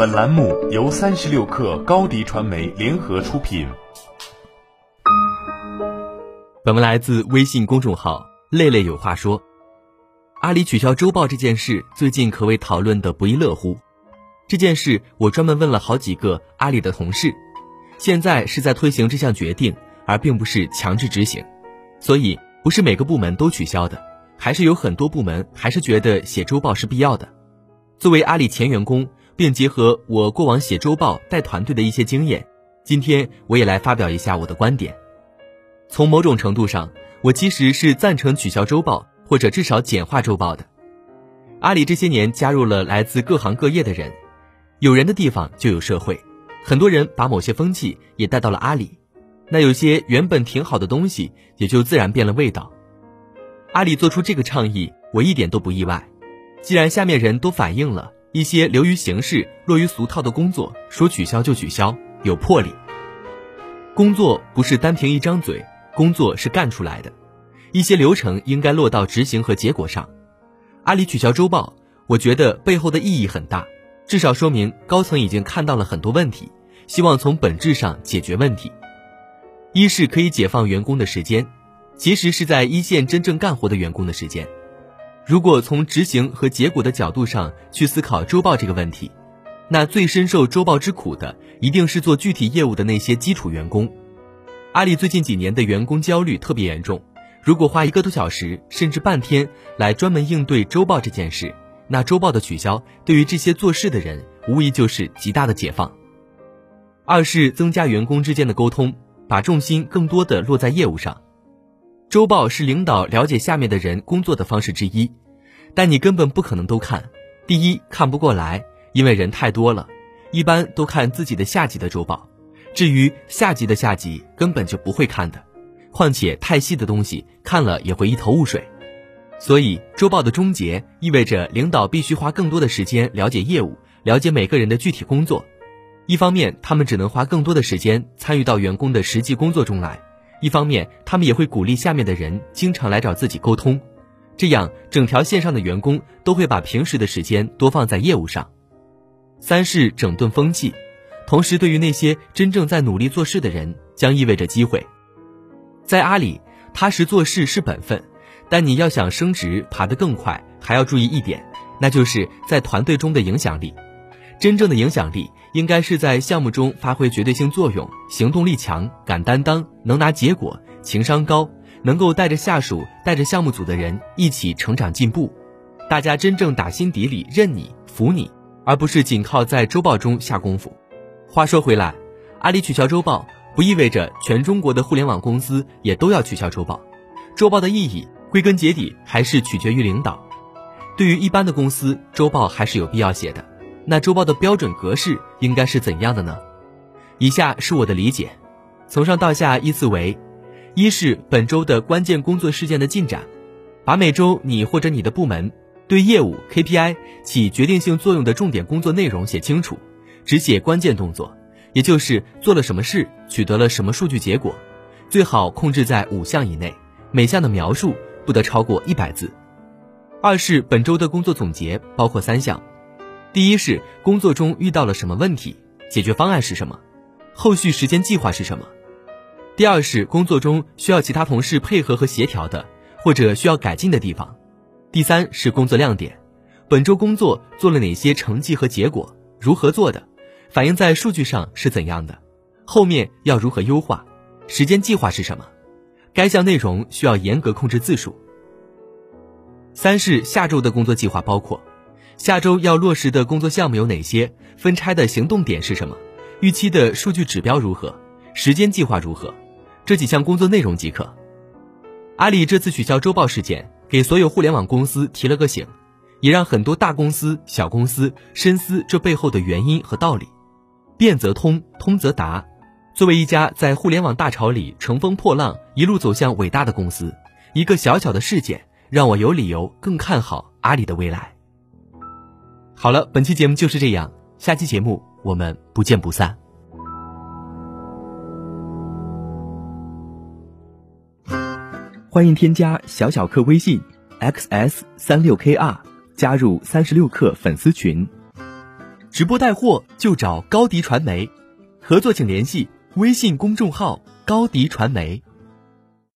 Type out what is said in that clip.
本栏目由三十六氪高低传媒联合出品。本文来自微信公众号“累累有话说”。阿里取消周报这件事，最近可谓讨论的不亦乐乎。这件事我专门问了好几个阿里的同事，现在是在推行这项决定，而并不是强制执行，所以不是每个部门都取消的，还是有很多部门还是觉得写周报是必要的。作为阿里前员工。并结合我过往写周报带团队的一些经验，今天我也来发表一下我的观点。从某种程度上，我其实是赞成取消周报或者至少简化周报的。阿里这些年加入了来自各行各业的人，有人的地方就有社会，很多人把某些风气也带到了阿里，那有些原本挺好的东西也就自然变了味道。阿里做出这个倡议，我一点都不意外。既然下面人都反映了。一些流于形式、落于俗套的工作，说取消就取消，有魄力。工作不是单凭一张嘴，工作是干出来的。一些流程应该落到执行和结果上。阿里取消周报，我觉得背后的意义很大，至少说明高层已经看到了很多问题，希望从本质上解决问题。一是可以解放员工的时间，其实是在一线真正干活的员工的时间。如果从执行和结果的角度上去思考周报这个问题，那最深受周报之苦的一定是做具体业务的那些基础员工。阿里最近几年的员工焦虑特别严重，如果花一个多小时甚至半天来专门应对周报这件事，那周报的取消对于这些做事的人无疑就是极大的解放。二是增加员工之间的沟通，把重心更多的落在业务上。周报是领导了解下面的人工作的方式之一。但你根本不可能都看，第一看不过来，因为人太多了，一般都看自己的下级的周报，至于下级的下级根本就不会看的，况且太细的东西看了也会一头雾水，所以周报的终结意味着领导必须花更多的时间了解业务，了解每个人的具体工作，一方面他们只能花更多的时间参与到员工的实际工作中来，一方面他们也会鼓励下面的人经常来找自己沟通。这样，整条线上的员工都会把平时的时间多放在业务上。三是整顿风气，同时对于那些真正在努力做事的人，将意味着机会。在阿里，踏实做事是本分，但你要想升职爬得更快，还要注意一点，那就是在团队中的影响力。真正的影响力，应该是在项目中发挥绝对性作用，行动力强，敢担当，能拿结果，情商高。能够带着下属、带着项目组的人一起成长进步，大家真正打心底里认你、服你，而不是仅靠在周报中下功夫。话说回来，阿里取消周报不意味着全中国的互联网公司也都要取消周报。周报的意义归根结底还是取决于领导。对于一般的公司，周报还是有必要写的。那周报的标准格式应该是怎样的呢？以下是我的理解，从上到下依次为。一是本周的关键工作事件的进展，把每周你或者你的部门对业务 KPI 起决定性作用的重点工作内容写清楚，只写关键动作，也就是做了什么事，取得了什么数据结果，最好控制在五项以内，每项的描述不得超过一百字。二是本周的工作总结包括三项，第一是工作中遇到了什么问题，解决方案是什么，后续时间计划是什么。第二是工作中需要其他同事配合和协调的，或者需要改进的地方。第三是工作亮点，本周工作做了哪些成绩和结果，如何做的，反映在数据上是怎样的，后面要如何优化，时间计划是什么，该项内容需要严格控制字数。三是下周的工作计划包括，下周要落实的工作项目有哪些，分拆的行动点是什么，预期的数据指标如何，时间计划如何。这几项工作内容即可。阿里这次取消周报事件，给所有互联网公司提了个醒，也让很多大公司、小公司深思这背后的原因和道理。变则通，通则达。作为一家在互联网大潮里乘风破浪、一路走向伟大的公司，一个小小的事件让我有理由更看好阿里的未来。好了，本期节目就是这样，下期节目我们不见不散。欢迎添加小小客微信，xs 三六 kr，加入三十六氪粉丝群。直播带货就找高迪传媒，合作请联系微信公众号高迪传媒。